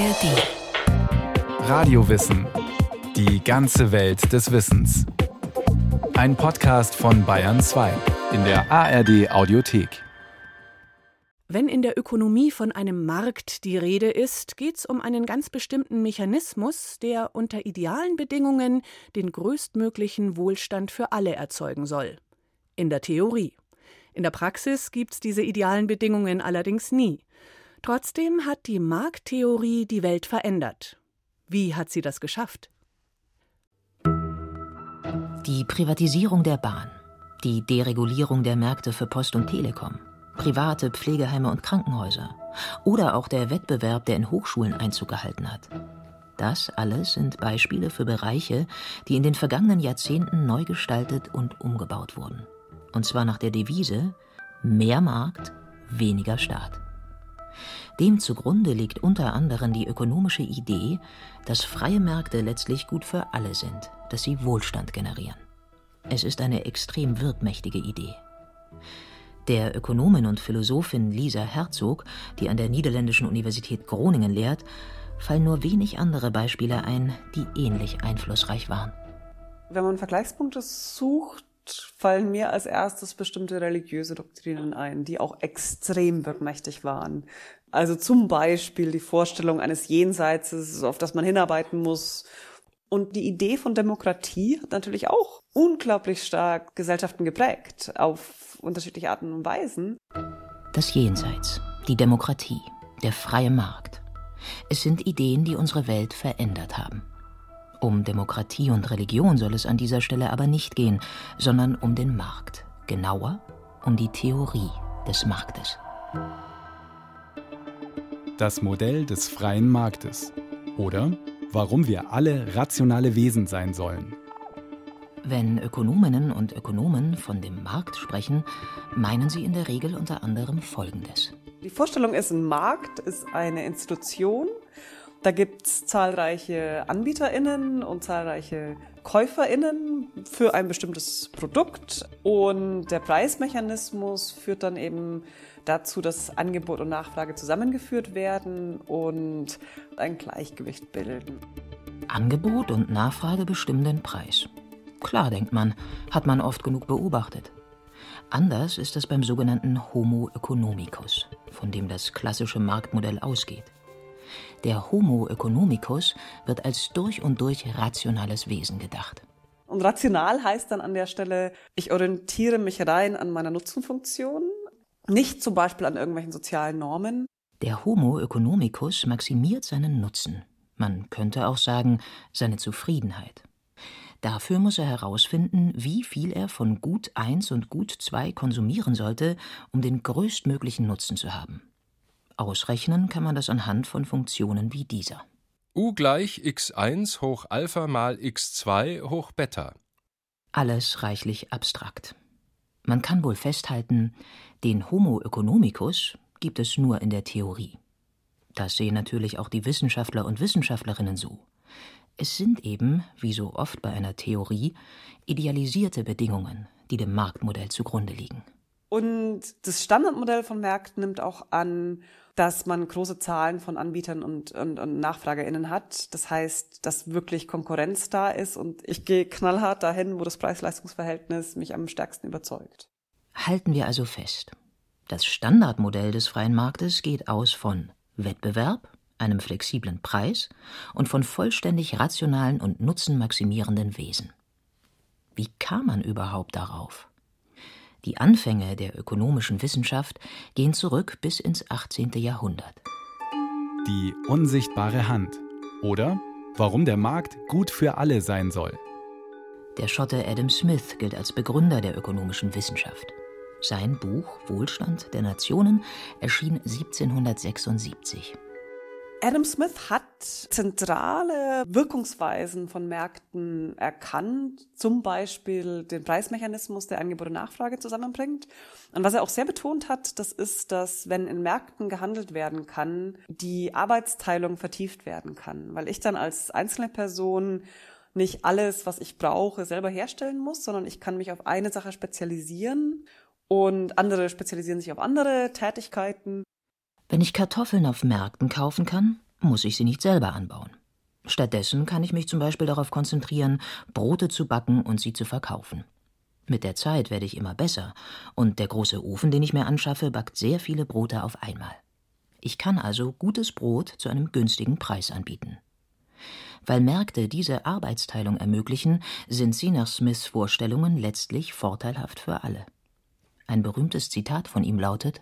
ARD. Radiowissen. Die ganze Welt des Wissens. Ein Podcast von Bayern 2 in der ARD Audiothek. Wenn in der Ökonomie von einem Markt die Rede ist, geht es um einen ganz bestimmten Mechanismus, der unter idealen Bedingungen den größtmöglichen Wohlstand für alle erzeugen soll. In der Theorie. In der Praxis gibt es diese idealen Bedingungen allerdings nie. Trotzdem hat die Markttheorie die Welt verändert. Wie hat sie das geschafft? Die Privatisierung der Bahn, die Deregulierung der Märkte für Post und Telekom, private Pflegeheime und Krankenhäuser oder auch der Wettbewerb, der in Hochschulen Einzug gehalten hat. Das alles sind Beispiele für Bereiche, die in den vergangenen Jahrzehnten neu gestaltet und umgebaut wurden. Und zwar nach der Devise mehr Markt, weniger Staat. Dem zugrunde liegt unter anderem die ökonomische Idee, dass freie Märkte letztlich gut für alle sind, dass sie Wohlstand generieren. Es ist eine extrem wirkmächtige Idee. Der Ökonomin und Philosophin Lisa Herzog, die an der Niederländischen Universität Groningen lehrt, fallen nur wenig andere Beispiele ein, die ähnlich einflussreich waren. Wenn man Vergleichspunkte sucht, fallen mir als erstes bestimmte religiöse Doktrinen ein, die auch extrem wirkmächtig waren. Also zum Beispiel die Vorstellung eines Jenseits, auf das man hinarbeiten muss. Und die Idee von Demokratie hat natürlich auch unglaublich stark Gesellschaften geprägt, auf unterschiedliche Arten und Weisen. Das Jenseits, die Demokratie, der freie Markt. Es sind Ideen, die unsere Welt verändert haben. Um Demokratie und Religion soll es an dieser Stelle aber nicht gehen, sondern um den Markt. Genauer um die Theorie des Marktes. Das Modell des freien Marktes. Oder warum wir alle rationale Wesen sein sollen. Wenn Ökonominnen und Ökonomen von dem Markt sprechen, meinen sie in der Regel unter anderem Folgendes. Die Vorstellung ist, ein Markt ist eine Institution. Da gibt es zahlreiche AnbieterInnen und zahlreiche KäuferInnen für ein bestimmtes Produkt. Und der Preismechanismus führt dann eben dazu, dass Angebot und Nachfrage zusammengeführt werden und ein Gleichgewicht bilden. Angebot und Nachfrage bestimmen den Preis. Klar, denkt man, hat man oft genug beobachtet. Anders ist es beim sogenannten Homo economicus, von dem das klassische Marktmodell ausgeht. Der Homo economicus wird als durch und durch rationales Wesen gedacht. Und rational heißt dann an der Stelle, ich orientiere mich rein an meiner Nutzenfunktion, nicht zum Beispiel an irgendwelchen sozialen Normen. Der Homo economicus maximiert seinen Nutzen. Man könnte auch sagen, seine Zufriedenheit. Dafür muss er herausfinden, wie viel er von Gut 1 und Gut 2 konsumieren sollte, um den größtmöglichen Nutzen zu haben. Ausrechnen kann man das anhand von Funktionen wie dieser. U gleich x1 hoch Alpha mal x2 hoch Beta. Alles reichlich abstrakt. Man kann wohl festhalten, den Homo economicus gibt es nur in der Theorie. Das sehen natürlich auch die Wissenschaftler und Wissenschaftlerinnen so. Es sind eben, wie so oft bei einer Theorie, idealisierte Bedingungen, die dem Marktmodell zugrunde liegen. Und das Standardmodell von Märkten nimmt auch an, dass man große Zahlen von Anbietern und, und, und NachfragerInnen hat. Das heißt, dass wirklich Konkurrenz da ist und ich gehe knallhart dahin, wo das Preis-Leistungs-Verhältnis mich am stärksten überzeugt. Halten wir also fest. Das Standardmodell des freien Marktes geht aus von Wettbewerb, einem flexiblen Preis und von vollständig rationalen und nutzenmaximierenden Wesen. Wie kam man überhaupt darauf? Die Anfänge der ökonomischen Wissenschaft gehen zurück bis ins 18. Jahrhundert. Die unsichtbare Hand. Oder warum der Markt gut für alle sein soll. Der Schotte Adam Smith gilt als Begründer der ökonomischen Wissenschaft. Sein Buch Wohlstand der Nationen erschien 1776. Adam Smith hat zentrale Wirkungsweisen von Märkten erkannt, zum Beispiel den Preismechanismus, der Angebot und Nachfrage zusammenbringt. Und was er auch sehr betont hat, das ist, dass wenn in Märkten gehandelt werden kann, die Arbeitsteilung vertieft werden kann, weil ich dann als einzelne Person nicht alles, was ich brauche, selber herstellen muss, sondern ich kann mich auf eine Sache spezialisieren und andere spezialisieren sich auf andere Tätigkeiten. Wenn ich Kartoffeln auf Märkten kaufen kann, muss ich sie nicht selber anbauen. Stattdessen kann ich mich zum Beispiel darauf konzentrieren, Brote zu backen und sie zu verkaufen. Mit der Zeit werde ich immer besser, und der große Ofen, den ich mir anschaffe, backt sehr viele Brote auf einmal. Ich kann also gutes Brot zu einem günstigen Preis anbieten. Weil Märkte diese Arbeitsteilung ermöglichen, sind sie nach Smiths Vorstellungen letztlich vorteilhaft für alle. Ein berühmtes Zitat von ihm lautet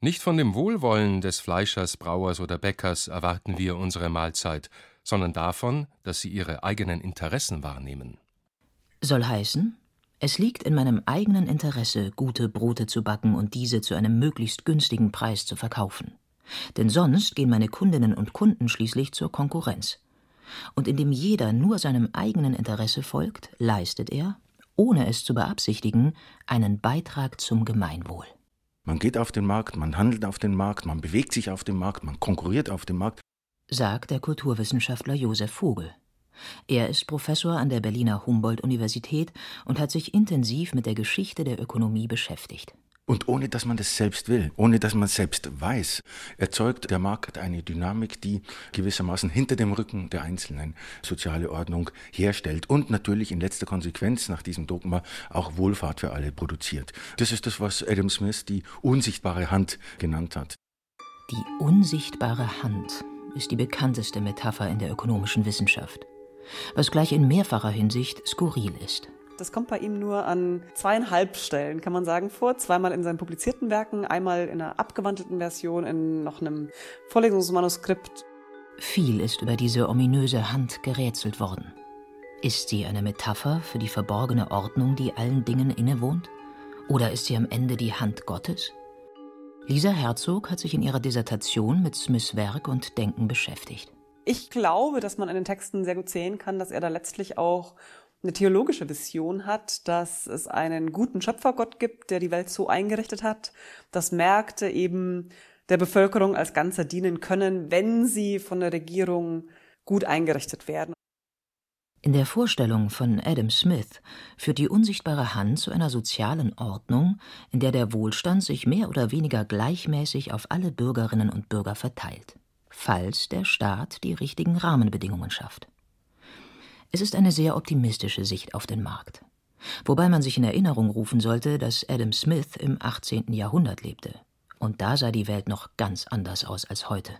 Nicht von dem Wohlwollen des Fleischers, Brauers oder Bäckers erwarten wir unsere Mahlzeit, sondern davon, dass sie ihre eigenen Interessen wahrnehmen. Soll heißen, es liegt in meinem eigenen Interesse, gute Brote zu backen und diese zu einem möglichst günstigen Preis zu verkaufen. Denn sonst gehen meine Kundinnen und Kunden schließlich zur Konkurrenz. Und indem jeder nur seinem eigenen Interesse folgt, leistet er, ohne es zu beabsichtigen, einen Beitrag zum Gemeinwohl. Man geht auf den Markt, man handelt auf den Markt, man bewegt sich auf dem Markt, man konkurriert auf dem Markt, sagt der Kulturwissenschaftler Josef Vogel. Er ist Professor an der Berliner Humboldt-Universität und hat sich intensiv mit der Geschichte der Ökonomie beschäftigt. Und ohne dass man das selbst will, ohne dass man selbst weiß, erzeugt der Markt eine Dynamik, die gewissermaßen hinter dem Rücken der Einzelnen soziale Ordnung herstellt und natürlich in letzter Konsequenz nach diesem Dogma auch Wohlfahrt für alle produziert. Das ist das, was Adam Smith die unsichtbare Hand genannt hat. Die unsichtbare Hand ist die bekannteste Metapher in der ökonomischen Wissenschaft was gleich in mehrfacher Hinsicht skurril ist. Das kommt bei ihm nur an zweieinhalb Stellen, kann man sagen, vor. Zweimal in seinen publizierten Werken, einmal in einer abgewandelten Version, in noch einem Vorlesungsmanuskript. Viel ist über diese ominöse Hand gerätselt worden. Ist sie eine Metapher für die verborgene Ordnung, die allen Dingen innewohnt? Oder ist sie am Ende die Hand Gottes? Lisa Herzog hat sich in ihrer Dissertation mit Smiths Werk und Denken beschäftigt. Ich glaube, dass man an den Texten sehr gut sehen kann, dass er da letztlich auch eine theologische Vision hat, dass es einen guten Schöpfergott gibt, der die Welt so eingerichtet hat, dass Märkte eben der Bevölkerung als Ganzer dienen können, wenn sie von der Regierung gut eingerichtet werden. In der Vorstellung von Adam Smith führt die unsichtbare Hand zu einer sozialen Ordnung, in der der Wohlstand sich mehr oder weniger gleichmäßig auf alle Bürgerinnen und Bürger verteilt falls der Staat die richtigen Rahmenbedingungen schafft. Es ist eine sehr optimistische Sicht auf den Markt. Wobei man sich in Erinnerung rufen sollte, dass Adam Smith im 18. Jahrhundert lebte. Und da sah die Welt noch ganz anders aus als heute.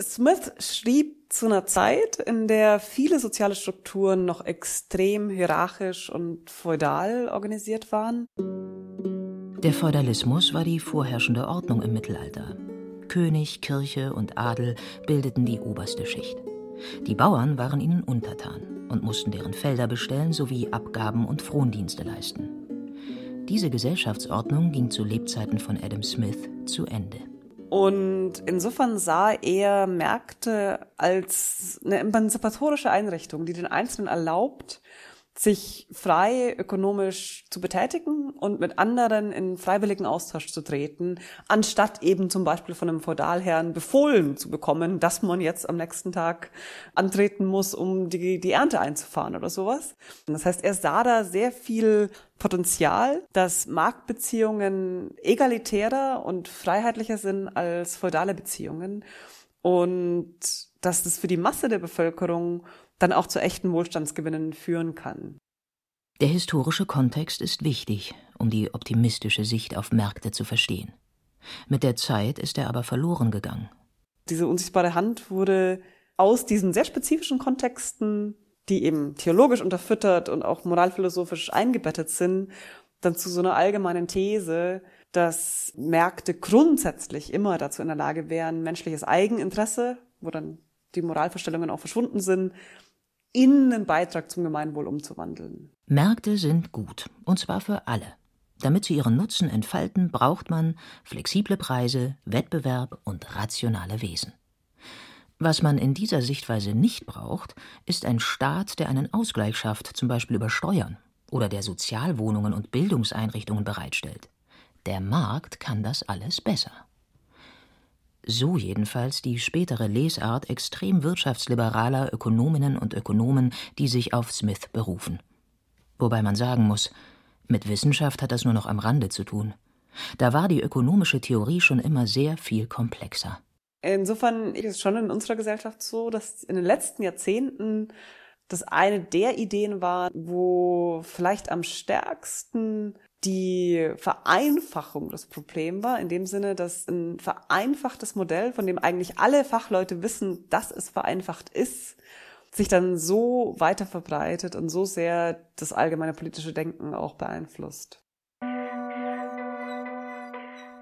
Smith schrieb zu einer Zeit, in der viele soziale Strukturen noch extrem hierarchisch und feudal organisiert waren. Der Feudalismus war die vorherrschende Ordnung im Mittelalter. König, Kirche und Adel bildeten die oberste Schicht. Die Bauern waren ihnen untertan und mussten deren Felder bestellen sowie Abgaben und Frondienste leisten. Diese Gesellschaftsordnung ging zu Lebzeiten von Adam Smith zu Ende. Und insofern sah er Märkte als eine emanzipatorische Einrichtung, die den Einzelnen erlaubt, sich frei ökonomisch zu betätigen und mit anderen in freiwilligen Austausch zu treten, anstatt eben zum Beispiel von einem Feudalherrn befohlen zu bekommen, dass man jetzt am nächsten Tag antreten muss, um die, die Ernte einzufahren oder sowas. Das heißt, er sah da sehr viel Potenzial, dass Marktbeziehungen egalitärer und freiheitlicher sind als feudale Beziehungen und dass das für die Masse der Bevölkerung dann auch zu echten Wohlstandsgewinnen führen kann. Der historische Kontext ist wichtig, um die optimistische Sicht auf Märkte zu verstehen. Mit der Zeit ist er aber verloren gegangen. Diese unsichtbare Hand wurde aus diesen sehr spezifischen Kontexten, die eben theologisch unterfüttert und auch moralphilosophisch eingebettet sind, dann zu so einer allgemeinen These, dass Märkte grundsätzlich immer dazu in der Lage wären, menschliches Eigeninteresse, wo dann die Moralvorstellungen auch verschwunden sind, in einen Beitrag zum Gemeinwohl umzuwandeln. Märkte sind gut, und zwar für alle. Damit sie ihren Nutzen entfalten, braucht man flexible Preise, Wettbewerb und rationale Wesen. Was man in dieser Sichtweise nicht braucht, ist ein Staat, der einen Ausgleich schafft, zum Beispiel über Steuern, oder der Sozialwohnungen und Bildungseinrichtungen bereitstellt. Der Markt kann das alles besser. So jedenfalls die spätere Lesart extrem wirtschaftsliberaler Ökonominnen und Ökonomen, die sich auf Smith berufen. Wobei man sagen muss, mit Wissenschaft hat das nur noch am Rande zu tun. Da war die ökonomische Theorie schon immer sehr viel komplexer. Insofern ist es schon in unserer Gesellschaft so, dass in den letzten Jahrzehnten das eine der Ideen war, wo vielleicht am stärksten die Vereinfachung das Problem war, in dem Sinne, dass ein vereinfachtes Modell, von dem eigentlich alle Fachleute wissen, dass es vereinfacht ist, sich dann so weiter verbreitet und so sehr das allgemeine politische Denken auch beeinflusst.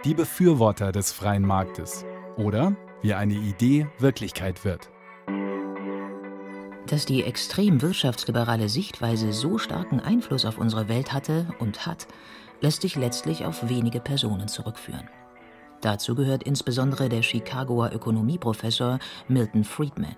Die Befürworter des freien Marktes oder wie eine Idee Wirklichkeit wird. Dass die extrem wirtschaftsliberale Sichtweise so starken Einfluss auf unsere Welt hatte und hat, lässt sich letztlich auf wenige Personen zurückführen. Dazu gehört insbesondere der Chicagoer Ökonomieprofessor Milton Friedman.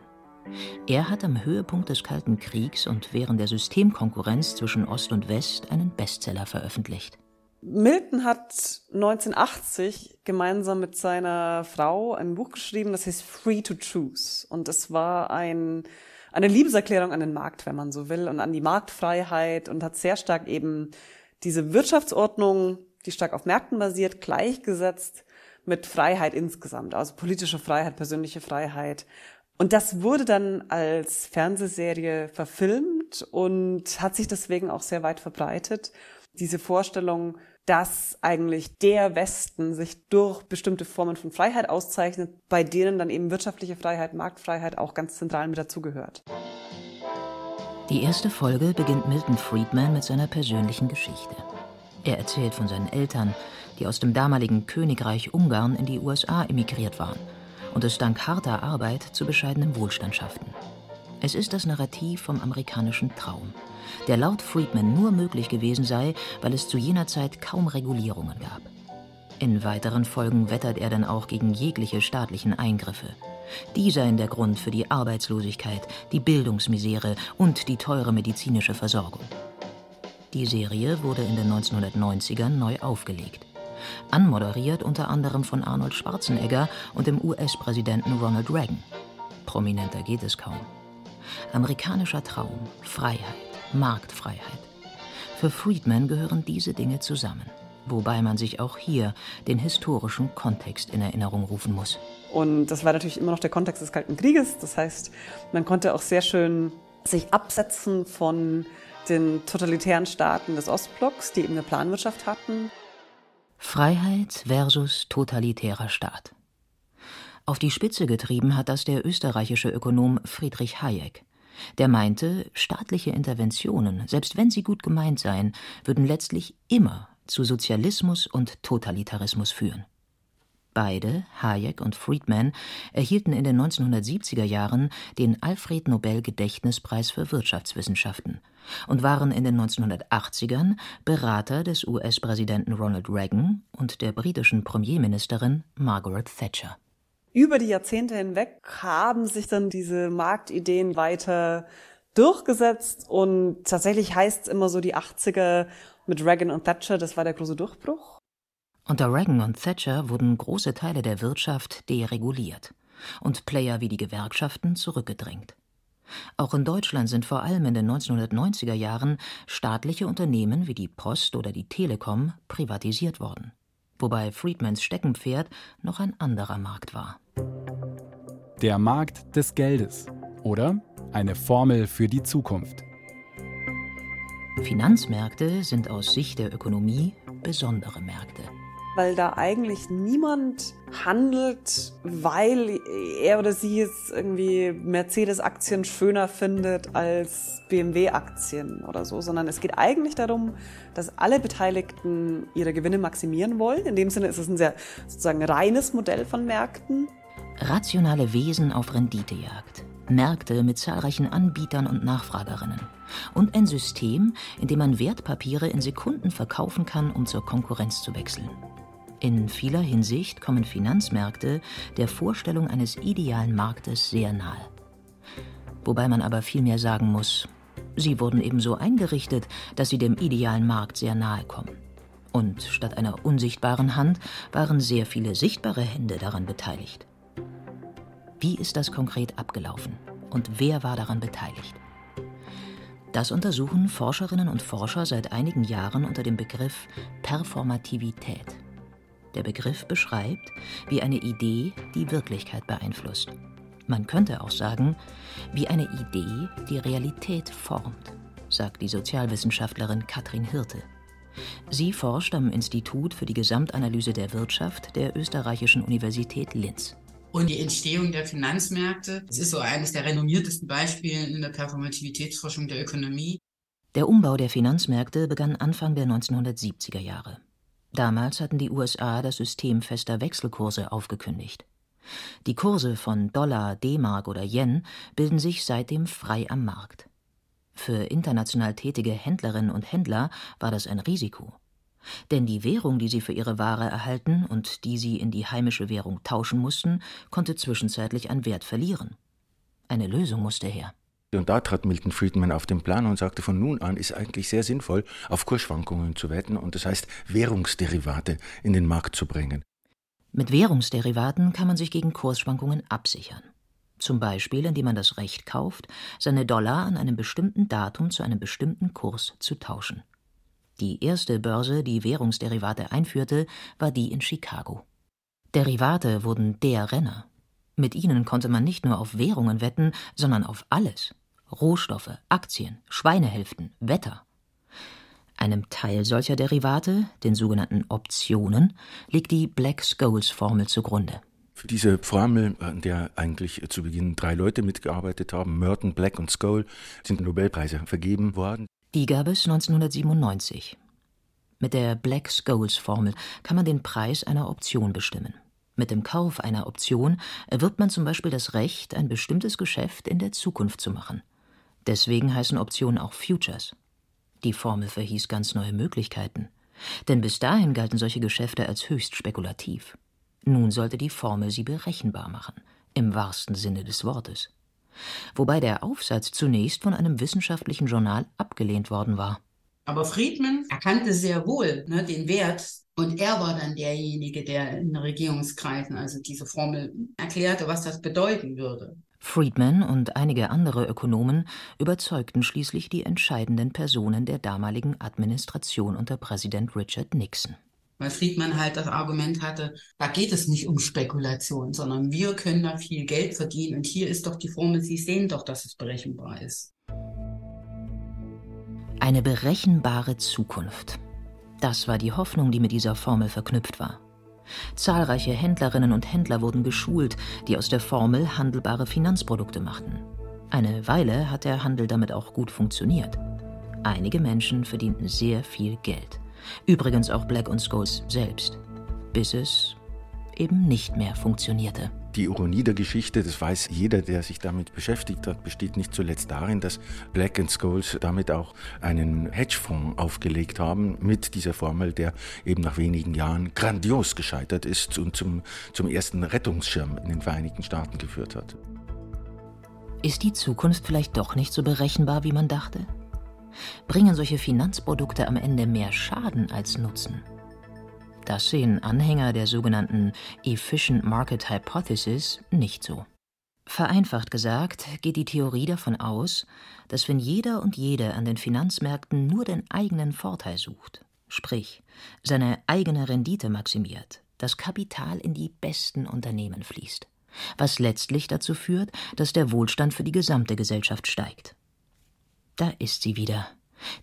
Er hat am Höhepunkt des Kalten Kriegs und während der Systemkonkurrenz zwischen Ost und West einen Bestseller veröffentlicht. Milton hat 1980 gemeinsam mit seiner Frau ein Buch geschrieben, das heißt Free to Choose. Und es war ein, eine Liebeserklärung an den Markt, wenn man so will, und an die Marktfreiheit und hat sehr stark eben diese Wirtschaftsordnung, die stark auf Märkten basiert, gleichgesetzt mit Freiheit insgesamt, also politische Freiheit, persönliche Freiheit. Und das wurde dann als Fernsehserie verfilmt und hat sich deswegen auch sehr weit verbreitet. Diese Vorstellung, dass eigentlich der Westen sich durch bestimmte Formen von Freiheit auszeichnet, bei denen dann eben wirtschaftliche Freiheit, Marktfreiheit auch ganz zentral mit dazugehört. Die erste Folge beginnt Milton Friedman mit seiner persönlichen Geschichte. Er erzählt von seinen Eltern, die aus dem damaligen Königreich Ungarn in die USA emigriert waren und es dank harter Arbeit zu bescheidenem Wohlstand schafften. Es ist das Narrativ vom amerikanischen Traum, der laut Friedman nur möglich gewesen sei, weil es zu jener Zeit kaum Regulierungen gab. In weiteren Folgen wettert er dann auch gegen jegliche staatlichen Eingriffe. Die seien der Grund für die Arbeitslosigkeit, die Bildungsmisere und die teure medizinische Versorgung. Die Serie wurde in den 1990ern neu aufgelegt. Anmoderiert unter anderem von Arnold Schwarzenegger und dem US-Präsidenten Ronald Reagan. Prominenter geht es kaum. Amerikanischer Traum, Freiheit, Marktfreiheit. Für Friedman gehören diese Dinge zusammen, wobei man sich auch hier den historischen Kontext in Erinnerung rufen muss. Und das war natürlich immer noch der Kontext des Kalten Krieges. Das heißt, man konnte auch sehr schön sich absetzen von den totalitären Staaten des Ostblocks, die eben eine Planwirtschaft hatten. Freiheit versus totalitärer Staat. Auf die Spitze getrieben hat das der österreichische Ökonom Friedrich Hayek. Der meinte, staatliche Interventionen, selbst wenn sie gut gemeint seien, würden letztlich immer zu Sozialismus und Totalitarismus führen. Beide, Hayek und Friedman, erhielten in den 1970er Jahren den Alfred Nobel Gedächtnispreis für Wirtschaftswissenschaften und waren in den 1980ern Berater des US-Präsidenten Ronald Reagan und der britischen Premierministerin Margaret Thatcher über die Jahrzehnte hinweg haben sich dann diese Marktideen weiter durchgesetzt und tatsächlich heißt es immer so die 80er mit Reagan und Thatcher, das war der große Durchbruch. Unter Reagan und Thatcher wurden große Teile der Wirtschaft dereguliert und Player wie die Gewerkschaften zurückgedrängt. Auch in Deutschland sind vor allem in den 1990er Jahren staatliche Unternehmen wie die Post oder die Telekom privatisiert worden wobei Friedmans Steckenpferd noch ein anderer Markt war. Der Markt des Geldes oder eine Formel für die Zukunft. Finanzmärkte sind aus Sicht der Ökonomie besondere Märkte weil da eigentlich niemand handelt, weil er oder sie jetzt irgendwie Mercedes-Aktien schöner findet als BMW-Aktien oder so, sondern es geht eigentlich darum, dass alle Beteiligten ihre Gewinne maximieren wollen. In dem Sinne ist es ein sehr sozusagen reines Modell von Märkten. Rationale Wesen auf Renditejagd. Märkte mit zahlreichen Anbietern und Nachfragerinnen. Und ein System, in dem man Wertpapiere in Sekunden verkaufen kann, um zur Konkurrenz zu wechseln. In vieler Hinsicht kommen Finanzmärkte der Vorstellung eines idealen Marktes sehr nahe. Wobei man aber vielmehr sagen muss, sie wurden ebenso eingerichtet, dass sie dem idealen Markt sehr nahe kommen. Und statt einer unsichtbaren Hand waren sehr viele sichtbare Hände daran beteiligt. Wie ist das konkret abgelaufen und wer war daran beteiligt? Das untersuchen Forscherinnen und Forscher seit einigen Jahren unter dem Begriff Performativität. Der Begriff beschreibt, wie eine Idee die Wirklichkeit beeinflusst. Man könnte auch sagen, wie eine Idee die Realität formt, sagt die Sozialwissenschaftlerin Katrin Hirte. Sie forscht am Institut für die Gesamtanalyse der Wirtschaft der Österreichischen Universität Linz. Und die Entstehung der Finanzmärkte, das ist so eines der renommiertesten Beispiele in der Performativitätsforschung der Ökonomie. Der Umbau der Finanzmärkte begann Anfang der 1970er Jahre. Damals hatten die USA das System fester Wechselkurse aufgekündigt. Die Kurse von Dollar, D-Mark oder Yen bilden sich seitdem frei am Markt. Für international tätige Händlerinnen und Händler war das ein Risiko. Denn die Währung, die sie für ihre Ware erhalten und die sie in die heimische Währung tauschen mussten, konnte zwischenzeitlich an Wert verlieren. Eine Lösung musste her. Und da trat Milton Friedman auf den Plan und sagte, von nun an ist eigentlich sehr sinnvoll, auf Kursschwankungen zu wetten und das heißt Währungsderivate in den Markt zu bringen. Mit Währungsderivaten kann man sich gegen Kursschwankungen absichern. Zum Beispiel, indem man das Recht kauft, seine Dollar an einem bestimmten Datum zu einem bestimmten Kurs zu tauschen. Die erste Börse, die Währungsderivate einführte, war die in Chicago. Derivate wurden der Renner. Mit ihnen konnte man nicht nur auf Währungen wetten, sondern auf alles. Rohstoffe, Aktien, Schweinehälften, Wetter. Einem Teil solcher Derivate, den sogenannten Optionen, liegt die Black-Scholes-Formel zugrunde. Für diese Formel, an der eigentlich zu Beginn drei Leute mitgearbeitet haben, Merton, Black und Skoll, sind Nobelpreise vergeben worden. Die gab es 1997. Mit der Black-Scholes-Formel kann man den Preis einer Option bestimmen. Mit dem Kauf einer Option erwirbt man zum Beispiel das Recht, ein bestimmtes Geschäft in der Zukunft zu machen. Deswegen heißen Optionen auch Futures. Die Formel verhieß ganz neue Möglichkeiten. Denn bis dahin galten solche Geschäfte als höchst spekulativ. Nun sollte die Formel sie berechenbar machen, im wahrsten Sinne des Wortes. Wobei der Aufsatz zunächst von einem wissenschaftlichen Journal abgelehnt worden war. Aber Friedman erkannte sehr wohl ne, den Wert und er war dann derjenige, der in Regierungskreisen also diese Formel erklärte, was das bedeuten würde. Friedman und einige andere Ökonomen überzeugten schließlich die entscheidenden Personen der damaligen Administration unter Präsident Richard Nixon. Weil Friedman halt das Argument hatte, da geht es nicht um Spekulation, sondern wir können da viel Geld verdienen und hier ist doch die Formel, Sie sehen doch, dass es berechenbar ist. Eine berechenbare Zukunft. Das war die Hoffnung, die mit dieser Formel verknüpft war. Zahlreiche Händlerinnen und Händler wurden geschult, die aus der Formel handelbare Finanzprodukte machten. Eine Weile hat der Handel damit auch gut funktioniert. Einige Menschen verdienten sehr viel Geld. Übrigens auch Black und Scholes selbst. Bis es eben nicht mehr funktionierte. Die Ironie der Geschichte, das weiß jeder, der sich damit beschäftigt hat, besteht nicht zuletzt darin, dass Black Scholes damit auch einen Hedgefonds aufgelegt haben mit dieser Formel, der eben nach wenigen Jahren grandios gescheitert ist und zum, zum ersten Rettungsschirm in den Vereinigten Staaten geführt hat. Ist die Zukunft vielleicht doch nicht so berechenbar, wie man dachte? Bringen solche Finanzprodukte am Ende mehr Schaden als Nutzen? Das sehen Anhänger der sogenannten Efficient Market Hypothesis nicht so. Vereinfacht gesagt geht die Theorie davon aus, dass wenn jeder und jede an den Finanzmärkten nur den eigenen Vorteil sucht, sprich seine eigene Rendite maximiert, das Kapital in die besten Unternehmen fließt, was letztlich dazu führt, dass der Wohlstand für die gesamte Gesellschaft steigt. Da ist sie wieder,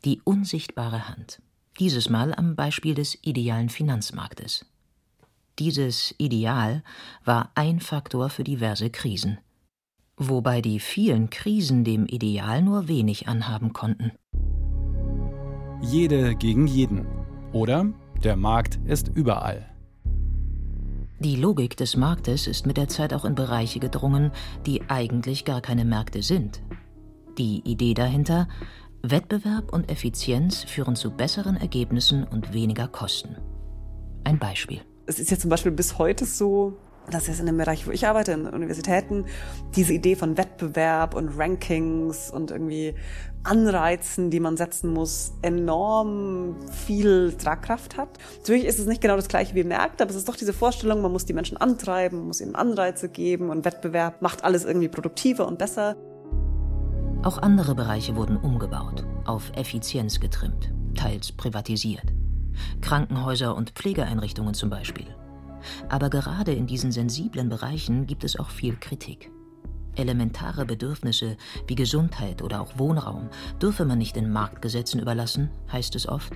die unsichtbare Hand dieses Mal am Beispiel des idealen Finanzmarktes. Dieses Ideal war ein Faktor für diverse Krisen, wobei die vielen Krisen dem Ideal nur wenig anhaben konnten. Jede gegen jeden. Oder der Markt ist überall. Die Logik des Marktes ist mit der Zeit auch in Bereiche gedrungen, die eigentlich gar keine Märkte sind. Die Idee dahinter, Wettbewerb und Effizienz führen zu besseren Ergebnissen und weniger Kosten. Ein Beispiel. Es ist ja zum Beispiel bis heute so, dass es in dem Bereich, wo ich arbeite, in Universitäten, diese Idee von Wettbewerb und Rankings und irgendwie Anreizen, die man setzen muss, enorm viel Tragkraft hat. Natürlich ist es nicht genau das gleiche wie Märkte, aber es ist doch diese Vorstellung, man muss die Menschen antreiben, man muss ihnen Anreize geben und Wettbewerb macht alles irgendwie produktiver und besser. Auch andere Bereiche wurden umgebaut, auf Effizienz getrimmt, teils privatisiert. Krankenhäuser und Pflegeeinrichtungen zum Beispiel. Aber gerade in diesen sensiblen Bereichen gibt es auch viel Kritik. Elementare Bedürfnisse wie Gesundheit oder auch Wohnraum dürfe man nicht den Marktgesetzen überlassen, heißt es oft.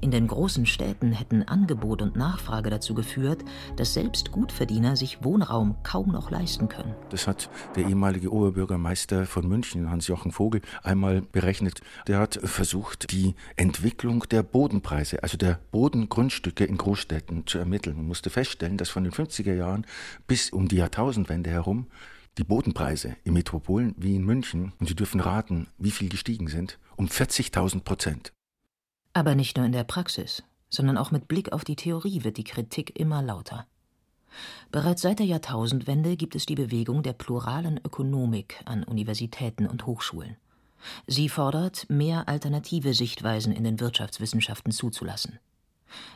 In den großen Städten hätten Angebot und Nachfrage dazu geführt, dass selbst Gutverdiener sich Wohnraum kaum noch leisten können. Das hat der ehemalige Oberbürgermeister von München, Hans-Jochen Vogel, einmal berechnet. Der hat versucht, die Entwicklung der Bodenpreise, also der Bodengrundstücke in Großstädten zu ermitteln und musste feststellen, dass von den 50er Jahren bis um die Jahrtausendwende herum die Bodenpreise in Metropolen wie in München, und Sie dürfen raten, wie viel gestiegen sind, um 40.000 Prozent. Aber nicht nur in der Praxis, sondern auch mit Blick auf die Theorie wird die Kritik immer lauter. Bereits seit der Jahrtausendwende gibt es die Bewegung der pluralen Ökonomik an Universitäten und Hochschulen. Sie fordert, mehr alternative Sichtweisen in den Wirtschaftswissenschaften zuzulassen.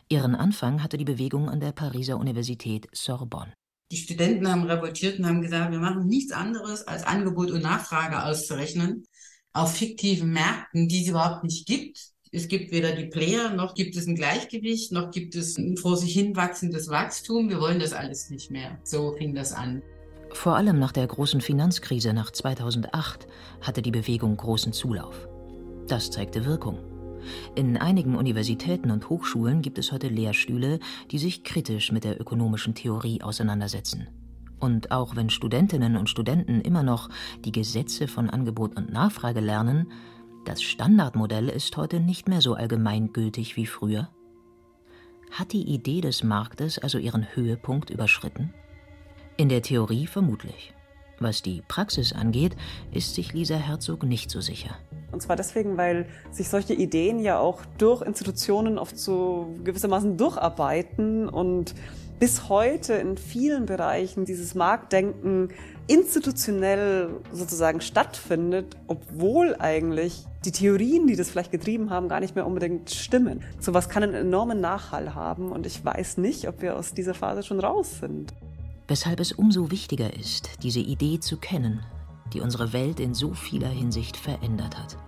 Ihren Anfang hatte die Bewegung an der Pariser Universität Sorbonne. Die Studenten haben revoltiert und haben gesagt, wir machen nichts anderes, als Angebot und Nachfrage auszurechnen auf fiktiven Märkten, die es überhaupt nicht gibt, es gibt weder die Player, noch gibt es ein Gleichgewicht, noch gibt es ein vor sich hin wachsendes Wachstum. Wir wollen das alles nicht mehr. So fing das an. Vor allem nach der großen Finanzkrise nach 2008 hatte die Bewegung großen Zulauf. Das zeigte Wirkung. In einigen Universitäten und Hochschulen gibt es heute Lehrstühle, die sich kritisch mit der ökonomischen Theorie auseinandersetzen. Und auch wenn Studentinnen und Studenten immer noch die Gesetze von Angebot und Nachfrage lernen, das Standardmodell ist heute nicht mehr so allgemeingültig wie früher. Hat die Idee des Marktes also ihren Höhepunkt überschritten? In der Theorie vermutlich. Was die Praxis angeht, ist sich Lisa Herzog nicht so sicher. Und zwar deswegen, weil sich solche Ideen ja auch durch Institutionen oft so gewissermaßen durcharbeiten und bis heute in vielen Bereichen dieses Marktdenken institutionell sozusagen stattfindet, obwohl eigentlich die Theorien, die das vielleicht getrieben haben, gar nicht mehr unbedingt stimmen. Sowas kann einen enormen Nachhall haben und ich weiß nicht, ob wir aus dieser Phase schon raus sind. Weshalb es umso wichtiger ist, diese Idee zu kennen, die unsere Welt in so vieler Hinsicht verändert hat.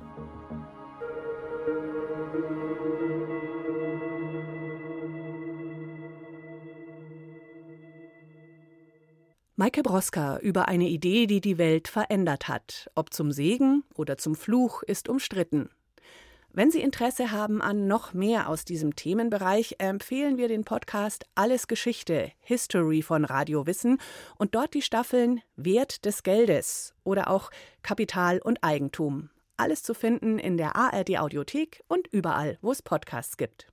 Maike Broska über eine Idee, die die Welt verändert hat. Ob zum Segen oder zum Fluch, ist umstritten. Wenn Sie Interesse haben an noch mehr aus diesem Themenbereich, empfehlen wir den Podcast Alles Geschichte, History von Radio Wissen und dort die Staffeln Wert des Geldes oder auch Kapital und Eigentum. Alles zu finden in der ARD Audiothek und überall, wo es Podcasts gibt.